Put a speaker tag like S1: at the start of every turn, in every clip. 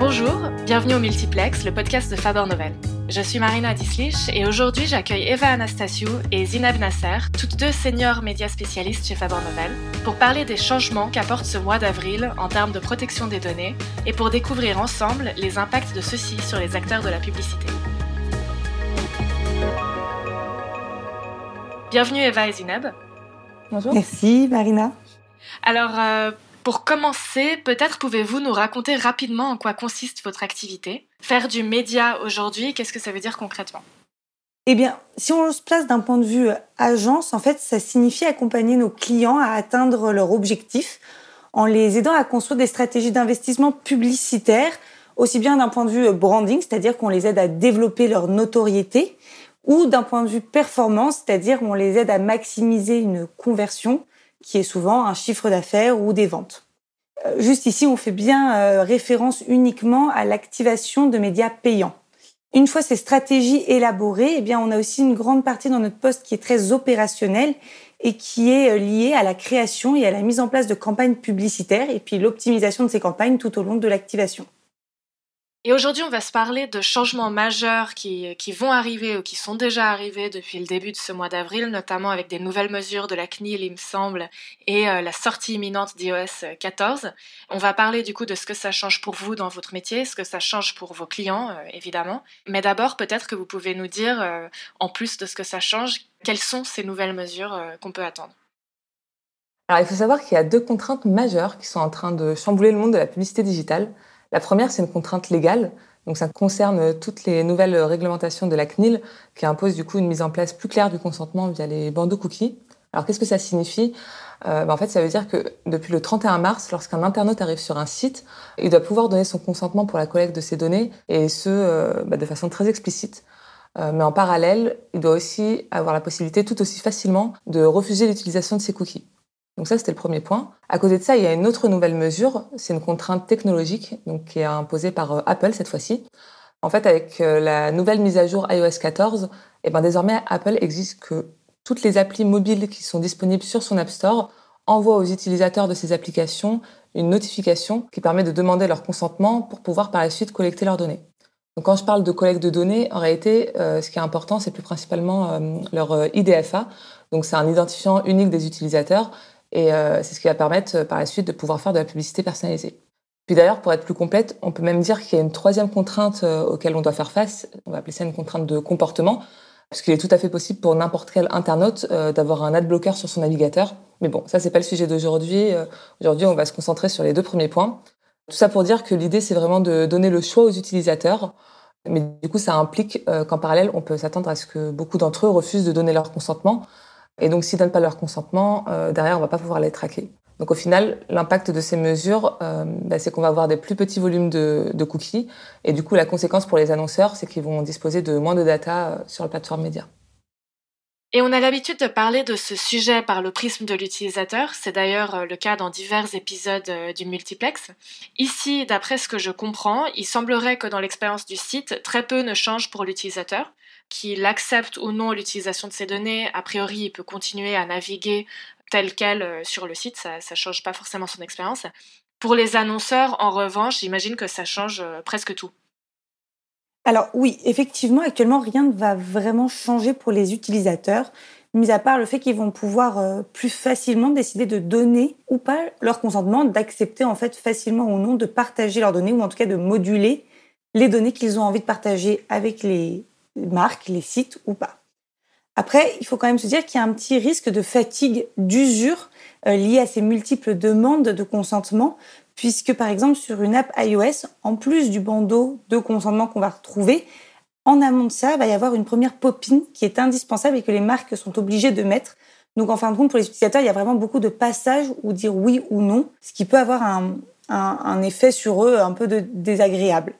S1: Bonjour, bienvenue au Multiplex, le podcast de Faber Novel. Je suis Marina Dislich et aujourd'hui j'accueille Eva Anastasiou et Zineb Nasser, toutes deux seniors médias spécialistes chez Faber Novel, pour parler des changements qu'apporte ce mois d'avril en termes de protection des données et pour découvrir ensemble les impacts de ceux-ci sur les acteurs de la publicité. Bienvenue Eva et Zineb.
S2: Bonjour. Merci Marina.
S1: Alors, euh, pour commencer, peut-être pouvez-vous nous raconter rapidement en quoi consiste votre activité? Faire du média aujourd'hui, qu'est-ce que ça veut dire concrètement?
S2: Eh bien, si on se place d'un point de vue agence, en fait, ça signifie accompagner nos clients à atteindre leurs objectifs en les aidant à construire des stratégies d'investissement publicitaire, aussi bien d'un point de vue branding, c'est-à-dire qu'on les aide à développer leur notoriété, ou d'un point de vue performance, c'est-à-dire qu'on les aide à maximiser une conversion qui est souvent un chiffre d'affaires ou des ventes. Euh, juste ici, on fait bien euh, référence uniquement à l'activation de médias payants. Une fois ces stratégies élaborées, eh bien, on a aussi une grande partie dans notre poste qui est très opérationnelle et qui est euh, liée à la création et à la mise en place de campagnes publicitaires et puis l'optimisation de ces campagnes tout au long de l'activation.
S1: Et aujourd'hui, on va se parler de changements majeurs qui, vont arriver ou qui sont déjà arrivés depuis le début de ce mois d'avril, notamment avec des nouvelles mesures de la CNIL, il me semble, et euh, la sortie imminente d'iOS 14. On va parler du coup de ce que ça change pour vous dans votre métier, ce que ça change pour vos clients, euh, évidemment. Mais d'abord, peut-être que vous pouvez nous dire, euh, en plus de ce que ça change, quelles sont ces nouvelles mesures qu'on peut attendre?
S3: Alors, il faut savoir qu'il y a deux contraintes majeures qui sont en train de chambouler le monde de la publicité digitale. La première, c'est une contrainte légale. Donc ça concerne toutes les nouvelles réglementations de la CNIL qui imposent du coup une mise en place plus claire du consentement via les bandeaux cookies. Alors qu'est-ce que ça signifie? Euh, ben, En fait, ça veut dire que depuis le 31 mars, lorsqu'un internaute arrive sur un site, il doit pouvoir donner son consentement pour la collecte de ses données et ce euh, ben, de façon très explicite. Euh, mais en parallèle, il doit aussi avoir la possibilité tout aussi facilement de refuser l'utilisation de ses cookies. Donc ça, c'était le premier point. À côté de ça, il y a une autre nouvelle mesure, c'est une contrainte technologique qui est imposée par euh, Apple cette fois-ci. En fait, avec euh, la nouvelle mise à jour iOS 14, eh ben, désormais, Apple exige que toutes les applis mobiles qui sont disponibles sur son App Store envoient aux utilisateurs de ces applications une notification qui permet de demander leur consentement pour pouvoir par la suite collecter leurs données. Donc quand je parle de collecte de données, en réalité, euh, ce qui est important, c'est plus principalement leur IDFA. Donc c'est un identifiant unique des utilisateurs et euh, c'est ce qui va permettre euh, par la suite de pouvoir faire de la publicité personnalisée. Puis d'ailleurs, pour être plus complète, on peut même dire qu'il y a une troisième contrainte euh, auquel on doit faire face. On va appeler ça une contrainte de comportement, parce qu'il est tout à fait possible pour n'importe quel internaute d'avoir un adblocker sur son navigateur. Mais bon, ça c'est pas le sujet d'aujourd'hui. Aujourd'hui, on va se concentrer sur les deux premiers points. Tout ça pour dire que l'idée c'est vraiment de donner le choix aux utilisateurs. Mais du coup, ça implique qu'en parallèle, on peut s'attendre à ce que beaucoup d'entre eux refusent de donner leur consentement. Et donc, s'ils donnent pas leur consentement, euh, derrière, on va pas pouvoir les traquer. Donc, au final, l'impact de ces mesures, euh, bah, c'est qu'on va avoir des plus petits volumes de, de, cookies. Et du coup, la conséquence pour les annonceurs, c'est qu'ils vont disposer de moins de data euh, sur la plateforme média.
S1: Et on a l'habitude de parler de ce sujet par le prisme de l'utilisateur. C'est d'ailleurs le cas dans divers épisodes du multiplex. Ici, d'après ce que je comprends, il semblerait que dans l'expérience du site, très peu ne change pour l'utilisateur qu'il accepte ou non l'utilisation de ces données, a priori, il peut continuer à naviguer tel quel euh, sur le site, ça ne change pas forcément son expérience. Pour les annonceurs, en revanche, j'imagine que ça change euh, presque tout.
S2: Alors oui, effectivement, actuellement, rien ne va vraiment changer pour les utilisateurs, mis à part le fait qu'ils vont pouvoir euh, plus facilement décider de donner ou pas leur consentement, d'accepter en fait facilement ou non de partager leurs données, ou en tout cas de moduler les données qu'ils ont envie de partager avec les, marques, les sites ou pas. Après, il faut quand même se dire qu'il y a un petit risque de fatigue, d'usure euh, lié à ces multiples demandes de consentement, puisque par exemple sur une app iOS, en plus du bandeau de consentement qu'on va retrouver, en amont de ça, il va y avoir une première popine qui est indispensable et que les marques sont obligées de mettre. Donc en fin de compte, pour les utilisateurs, il y a vraiment beaucoup de passages où dire oui ou non, ce qui peut avoir un, un effet sur eux un peu désagréable.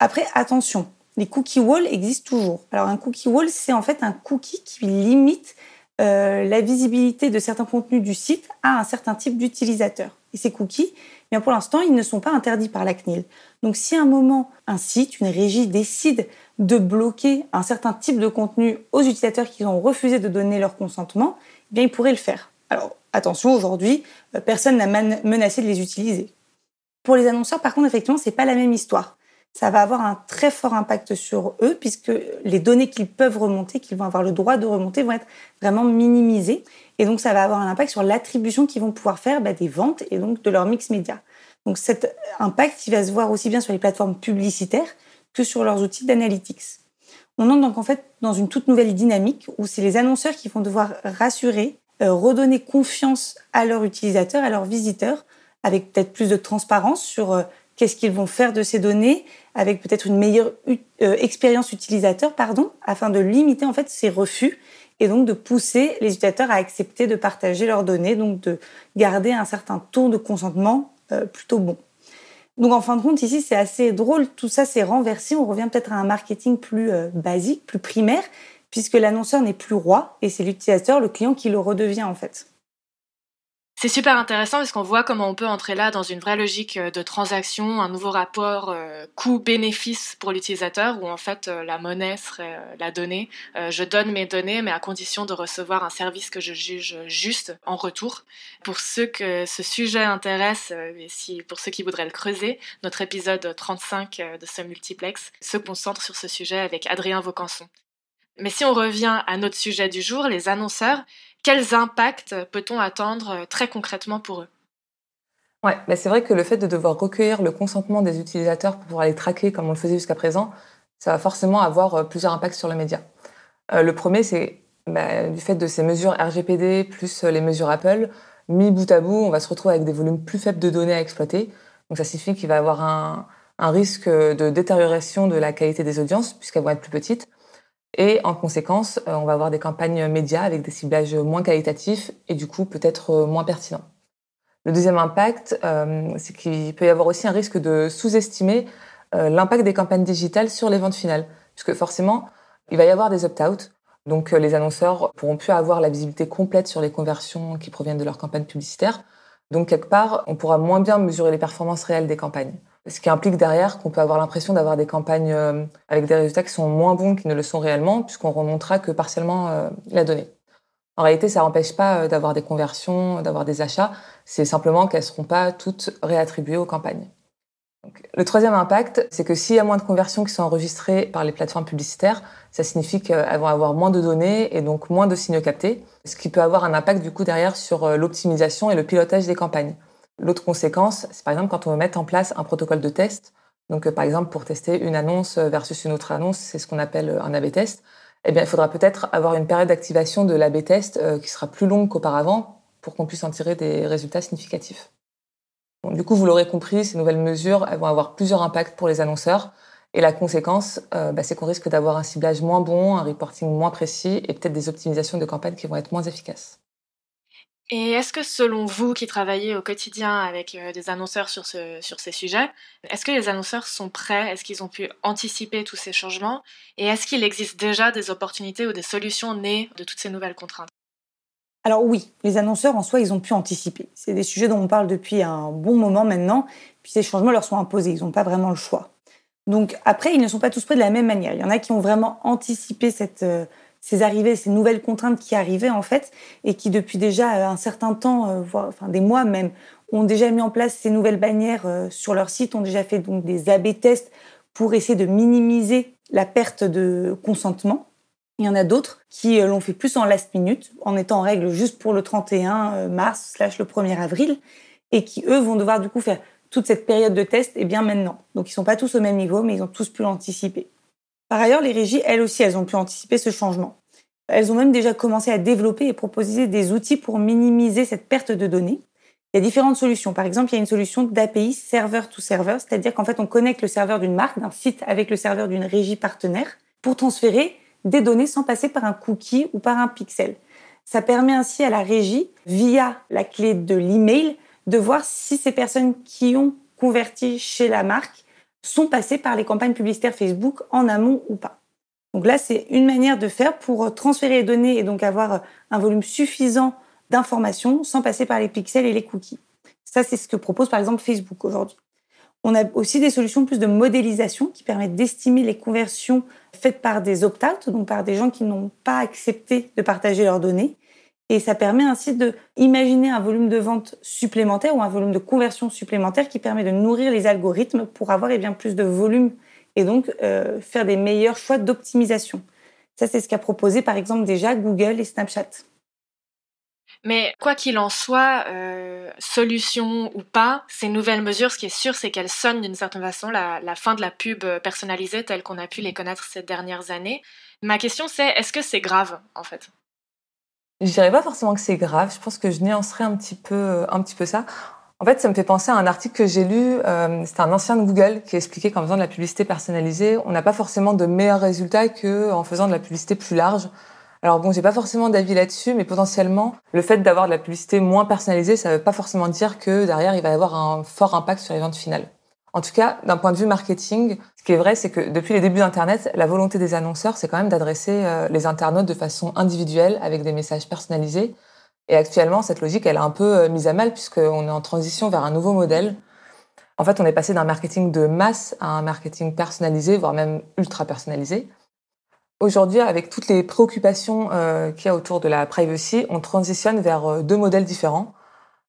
S2: Après, attention, les cookie walls existent toujours. Alors un cookie wall, c'est en fait un cookie qui limite euh, la visibilité de certains contenus du site à un certain type d'utilisateur. Et ces cookies, eh bien pour l'instant, ils ne sont pas interdits par la CNIL. Donc si à un moment, un site, une régie décide de bloquer un certain type de contenu aux utilisateurs qui ont refusé de donner leur consentement, eh bien ils pourraient le faire. Alors attention, aujourd'hui, euh, personne n'a menacé de les utiliser. Pour les annonceurs, par contre, effectivement, c'est pas la même histoire. Ça va avoir un très fort impact sur eux puisque les données qu'ils peuvent remonter, qu'ils vont avoir le droit de remonter, vont être vraiment minimisées. Et donc, ça va avoir un impact sur l'attribution qu'ils vont pouvoir faire bah, des ventes et donc de leur mix média. Donc, cet impact, il va se voir aussi bien sur les plateformes publicitaires que sur leurs outils d'analytics. On entre donc en fait dans une toute nouvelle dynamique où c'est les annonceurs qui vont devoir rassurer, euh, redonner confiance à leurs utilisateurs, à leurs visiteurs, avec peut-être plus de transparence sur euh, qu'est-ce qu'ils vont faire de ces données, avec peut-être une meilleure euh, expérience utilisateur, pardon, afin de limiter en fait ces refus et donc de pousser les utilisateurs à accepter de partager leurs données, donc de garder un certain taux de consentement plutôt bon. Donc en fin de compte, ici, c'est assez drôle. Tout ça, c'est renversé. On revient peut-être à un marketing plus euh, basique, plus primaire, puisque l'annonceur n'est plus roi et c'est l'utilisateur, le client, qui le redevient en fait.
S1: C'est super intéressant parce qu'on voit comment on peut entrer là dans une vraie logique euh, de transaction, un nouveau rapport euh, coût-bénéfice pour l'utilisateur où en fait euh, la monnaie serait la donnée. je donne mes données mais à condition de recevoir un service que je juge juste en retour. Pour ceux que ce sujet intéresse et si, pour ceux qui voudraient le creuser, notre épisode 35 de ce multiplex se concentre sur ce sujet avec Adrien Vaucanson. Mais si on revient à notre sujet du jour, les annonceurs, quels impacts peut-on attendre euh, très concrètement pour eux?
S3: Ouais, mais c'est vrai que le fait de devoir recueillir le consentement des utilisateurs pour pouvoir les traquer comme on le faisait jusqu'à présent, ça va forcément avoir euh, plusieurs impacts sur les médias. Euh, le premier, c'est bah, du fait de ces mesures RGPD plus les mesures Apple, mis bout à bout, on va se retrouver avec des volumes plus faibles de données à exploiter. Donc ça signifie qu'il va y avoir un, un risque de détérioration de la qualité des audiences puisqu'elles vont être plus petites. Et en conséquence, euh, on va avoir des campagnes médias avec des ciblages moins qualitatifs et du coup peut-être euh, moins pertinents. Le deuxième impact, euh, c'est qu'il peut y avoir aussi un risque de sous-estimer l'impact des campagnes digitales sur les ventes finales, puisque forcément, il va y avoir des opt-out. Donc les annonceurs pourront plus avoir la visibilité complète sur les conversions qui proviennent de leurs campagnes publicitaires. Donc quelque part, on pourra moins bien mesurer les performances réelles des campagnes. Ce qui implique derrière qu'on peut avoir l'impression d'avoir des campagnes euh, avec des résultats qui sont moins bons qu'ils ne le sont réellement, puisqu'on remontera que partiellement euh, la donnée. En réalité, ça n'empêche pas euh, d'avoir des conversions, d'avoir des achats, c'est simplement qu'elles ne seront pas toutes réattribuées aux campagnes. le troisième impact, c'est que s'il y a moins de conversions qui sont enregistrées par les plateformes publicitaires, ça signifie qu'elles vont avoir moins de données et donc moins de signaux captés, ce qui peut avoir un impact du coup derrière sur l'optimisation et le pilotage des campagnes. L'autre conséquence, c'est par exemple quand on veut mettre en place un protocole de test. Donc, euh, par exemple, pour tester une annonce versus une autre annonce, c'est ce qu'on appelle euh, un A/B test. Eh bien, il faudra peut-être avoir une période d'activation de l'A/B test euh, qui sera plus longue qu'auparavant pour qu'on puisse en tirer des résultats significatifs. du coup, vous l'aurez compris, ces nouvelles mesures elles vont avoir plusieurs impacts pour les annonceurs. Et la conséquence, bah, c'est qu'on risque d'avoir un ciblage moins bon, un reporting moins précis et peut-être des optimisations de campagne qui vont être moins efficaces.
S1: Et est-ce que selon vous qui travaillez au quotidien avec euh, des annonceurs sur, sur ces sujets, est-ce que les annonceurs sont prêts? Est-ce qu'ils ont pu anticiper tous ces changements? Et est-ce qu'il existe déjà des opportunités ou des solutions nées de toutes ces nouvelles contraintes?
S2: Alors oui, les annonceurs en soi, ils ont pu anticiper. C'est des sujets dont on parle depuis un bon moment maintenant, puis ces changements leur sont imposés, ils n'ont pas vraiment le choix. Donc après, ils ne sont pas tous prêts de la même manière. Il y en a qui ont vraiment anticipé cette, euh, ces arrivées, ces nouvelles contraintes qui arrivaient en fait, et qui depuis déjà euh, un certain temps, euh, voire, enfin des mois même, ont déjà mis en place ces nouvelles bannières euh, sur leur site, ont déjà fait donc des A/B tests pour essayer de minimiser la perte de consentement. Il y en a d'autres qui l'ont fait plus en last minute, en étant en règle juste pour le 31 mars slash le 1er avril, et qui eux vont devoir du coup faire toute cette période de test et bien maintenant. Donc ils sont pas tous au même niveau, mais ils ont tous pu l'anticiper. Par ailleurs, les régies, elles aussi, elles ont pu anticiper ce changement. Elles ont même déjà commencé à développer et proposer des outils pour minimiser cette perte de données. Il y a différentes solutions. Par exemple, il y a une solution d'API serveur to serveur, c'est-à-dire qu'en fait, on connecte le serveur d'une marque, d'un site avec le serveur d'une régie partenaire pour transférer des données sans passer par un cookie ou par un pixel. Ça permet ainsi à la régie, via la clé de l'email, de voir si ces personnes qui ont converti chez la marque sont passés par les campagnes publicitaires Facebook en amont ou pas. Donc là, c'est une manière de faire pour transférer les données et donc avoir un volume suffisant d'informations sans passer par les pixels et les cookies. Ça, c'est ce que propose par exemple Facebook aujourd'hui. On a aussi des solutions plus de modélisation qui permettent d'estimer les conversions faites par des opt-out, donc par des gens qui n'ont pas accepté de partager leurs données. Et ça permet ainsi de imaginer un volume de vente supplémentaire ou un volume de conversion supplémentaire qui permet de nourrir les algorithmes pour avoir eh bien, plus de volume et donc euh, faire des meilleurs choix d'optimisation. Ça, c'est ce qu'a proposé par exemple déjà Google et Snapchat.
S1: Mais quoi qu'il en soit, euh, solution ou pas, ces nouvelles mesures, ce qui est sûr, c'est qu'elles sonnent d'une certaine façon la, la, fin de la pub personnalisée telle qu'on a pu les connaître ces dernières années. Ma question c'est, est-ce que c'est grave en fait?
S3: Je dirais pas forcément que c'est grave, je pense que je nuancerais un petit peu, un petit peu ça. En fait, ça me fait penser à un article que j'ai lu. Euh, C'était un ancien de Google qui expliquait qu'en faisant de la publicité personnalisée, on n'a pas forcément de meilleurs résultats qu'en faisant de la publicité plus large. Alors bon, j'ai pas forcément d'avis là-dessus, mais potentiellement, le fait d'avoir de la publicité moins personnalisée, ça veut pas forcément dire que derrière, il va y avoir un fort impact sur les ventes finales. En tout cas, d'un point de vue marketing, ce qui est vrai, c'est que depuis les débuts d'Internet, la volonté des annonceurs, c'est quand même d'adresser euh, les internautes de façon individuelle, avec des messages personnalisés. Et actuellement, cette logique, elle est un peu euh, mise à mal, puisqu'on est en transition vers un nouveau modèle. En fait, on est passé d'un marketing de masse à un marketing personnalisé, voire même ultra personnalisé. Aujourd'hui, avec toutes les préoccupations euh, qu'il y a autour de la privacy, on transitionne vers deux modèles différents.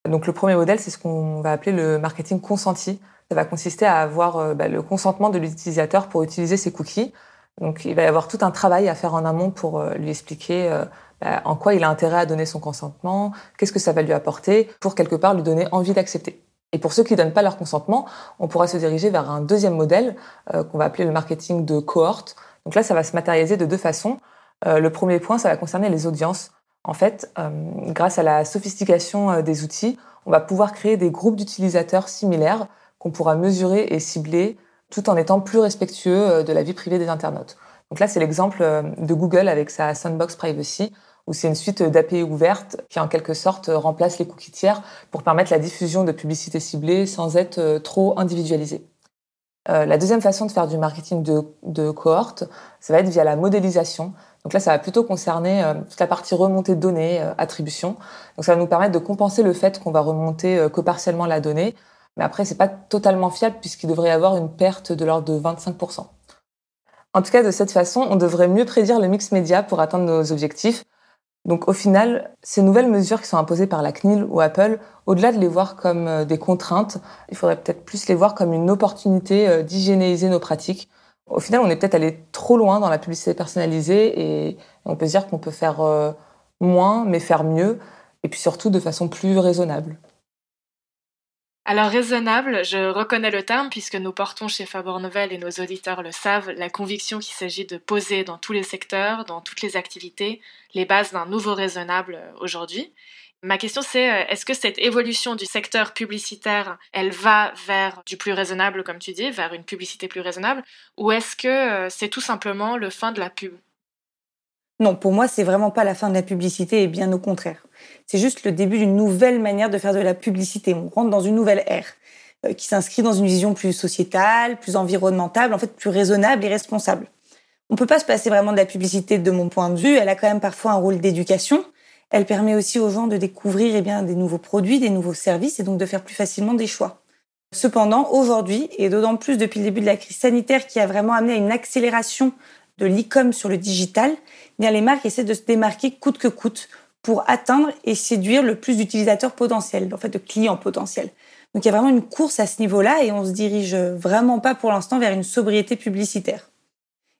S3: Donc le premier modèle, c'est ce qu'on va appeler le marketing consenti. Ça va consister à avoir euh, bah, le consentement de l'utilisateur pour utiliser ses cookies. Donc il va y avoir tout un travail à faire en amont pour lui expliquer bah, en quoi il a intérêt à donner son consentement, qu'est-ce que ça va lui apporter, pour quelque part lui donner envie d'accepter. Et pour ceux qui ne donnent pas leur consentement, on pourra se diriger vers un deuxième modèle qu'on va appeler le marketing de cohorte. Donc là, ça va se matérialiser de deux façons. Euh, le premier point, ça va concerner les audiences. En fait, euh, grâce à la sophistication euh, des outils, on va pouvoir créer des groupes d'utilisateurs similaires qu'on pourra mesurer et cibler tout en étant plus respectueux de la vie privée des internautes. Donc là, c'est l'exemple de Google avec sa Sandbox Privacy, où c'est une suite d'API ouvertes qui, en quelque sorte, remplace les cookies tiers pour permettre la diffusion de publicités ciblées sans être trop individualisée. Euh, la deuxième façon de faire du marketing de, de, cohorte, ça va être via la modélisation. Donc là, ça va plutôt concerner euh, toute la partie remontée de données, euh, attribution. Donc ça va nous permettre de compenser le fait qu'on va remonter que partiellement la donnée. Mais après, c'est pas totalement fiable puisqu'il devrait y avoir une perte de l'ordre de 25%. En tout cas, de cette façon, on devrait mieux prédire le mix média pour atteindre nos objectifs donc au final, ces nouvelles mesures qui sont imposées par la CNIL ou Apple, au-delà de les voir comme euh, des contraintes, il faudrait peut-être plus les voir comme une opportunité euh, d'hygiéniser nos pratiques. Au final, on est peut-être allé trop loin dans la publicité personnalisée et on peut se dire qu'on peut faire euh, moins mais faire mieux et puis surtout de façon plus raisonnable.
S1: Alors raisonnable, je reconnais le terme puisque nous portons chez Faber Novel et nos auditeurs le savent, la conviction qu'il s'agit de poser dans tous les secteurs, dans toutes les activités, les bases d'un nouveau raisonnable euh, aujourd'hui. Ma question c'est, euh, est-ce que cette évolution du secteur publicitaire, elle va vers du plus raisonnable, comme tu dis, vers une publicité plus raisonnable, ou est-ce que euh, c'est tout simplement le fin de la pub?
S2: Non, pour moi, c'est vraiment pas la fin de la publicité, et bien au contraire. C'est juste le début d'une nouvelle manière de faire de la publicité. On rentre dans une nouvelle ère euh, qui s'inscrit dans une vision plus sociétale, plus environnementale, en fait plus raisonnable et responsable. On peut pas se passer vraiment de la publicité de mon point de vue. Elle a quand même parfois un rôle d'éducation. Elle permet aussi aux gens de découvrir eh bien, des nouveaux produits, des nouveaux services et donc de faire plus facilement des choix. Cependant, aujourd'hui, et d'autant plus depuis le début de la crise sanitaire qui a vraiment amené à une accélération de l'e-com sur le digital, bien les marques essaient de se démarquer coûte que coûte pour atteindre et séduire le plus d'utilisateurs potentiels, en fait de clients potentiels. Donc il y a vraiment une course à ce niveau-là et on se dirige vraiment pas pour l'instant vers une sobriété publicitaire.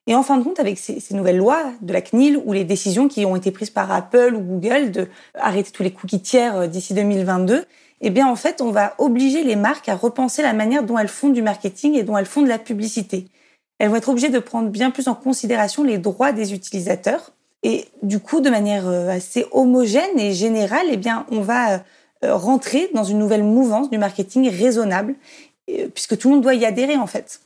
S2: Et en fin de compte, avec ces, nouvelles lois de la CNIL ou les décisions qui ont été prises par Apple ou Google de arrêter tous les cookies tiers euh, d'ici 2022, eh bien en fait, on va obliger les marques à repenser la manière dont elles font du marketing et dont elles font de la publicité. Elles vont être obligées de prendre bien plus en considération les droits des utilisateurs et du coup, de manière euh, assez homogène et générale, eh bien, on va euh, rentrer dans une nouvelle mouvance du marketing raisonnable, euh, puisque tout le monde doit y adhérer en fait.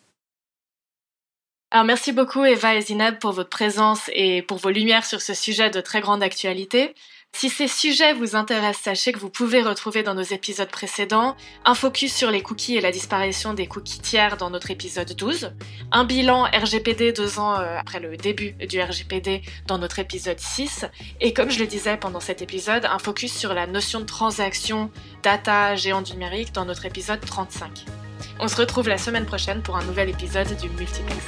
S1: Alors merci beaucoup Eva et Zineb pour votre présence et pour vos lumières sur ce sujet de très grande actualité. Si ces sujets vous intéressent, sachez que vous pouvez retrouver dans nos épisodes précédents un focus sur les cookies et la disparition des cookies tiers dans notre épisode 12, un bilan RGPD deux ans euh, après le début du RGPD dans notre épisode 6, et comme je le disais pendant cet épisode, un focus sur la notion de transaction, data, géant numérique dans notre épisode 35. On se retrouve la semaine prochaine pour un nouvel épisode du Multiplex.